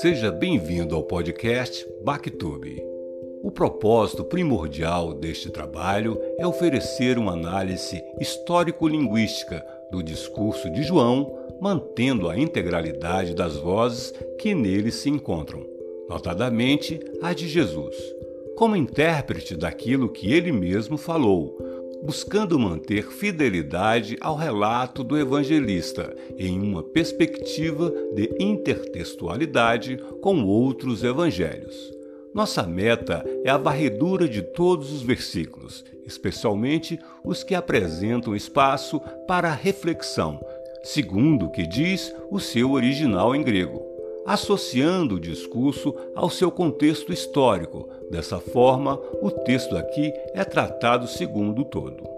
Seja bem-vindo ao podcast Bactube. O propósito primordial deste trabalho é oferecer uma análise histórico-linguística do discurso de João, mantendo a integralidade das vozes que nele se encontram, notadamente a de Jesus, como intérprete daquilo que ele mesmo falou, buscando manter fidelidade ao relato do evangelista em uma perspectiva de intertextualidade com outros evangelhos. Nossa meta é a varredura de todos os versículos, especialmente os que apresentam espaço para reflexão, segundo o que diz o seu original em grego, associando o discurso ao seu contexto histórico, Dessa forma, o texto aqui é tratado segundo o todo.